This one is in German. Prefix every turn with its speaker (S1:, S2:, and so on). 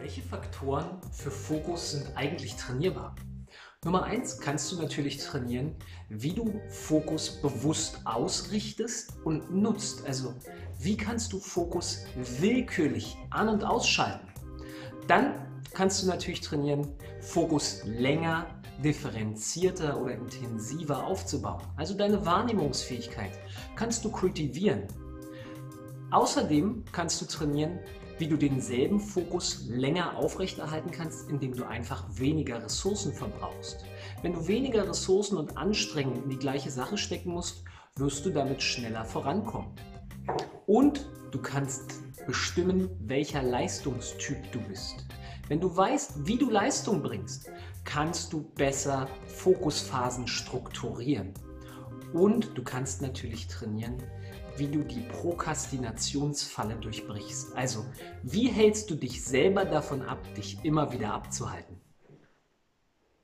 S1: Welche Faktoren für Fokus sind eigentlich trainierbar? Nummer eins kannst du natürlich trainieren, wie du Fokus bewusst ausrichtest und nutzt. Also wie kannst du Fokus willkürlich an- und ausschalten? Dann kannst du natürlich trainieren, Fokus länger, differenzierter oder intensiver aufzubauen. Also deine Wahrnehmungsfähigkeit kannst du kultivieren. Außerdem kannst du trainieren, wie du denselben Fokus länger aufrechterhalten kannst, indem du einfach weniger Ressourcen verbrauchst. Wenn du weniger Ressourcen und Anstrengungen in die gleiche Sache stecken musst, wirst du damit schneller vorankommen. Und du kannst bestimmen, welcher Leistungstyp du bist. Wenn du weißt, wie du Leistung bringst, kannst du besser Fokusphasen strukturieren. Und du kannst natürlich trainieren, wie du die Prokrastinationsfalle durchbrichst. Also, wie hältst du dich selber davon ab, dich immer wieder abzuhalten?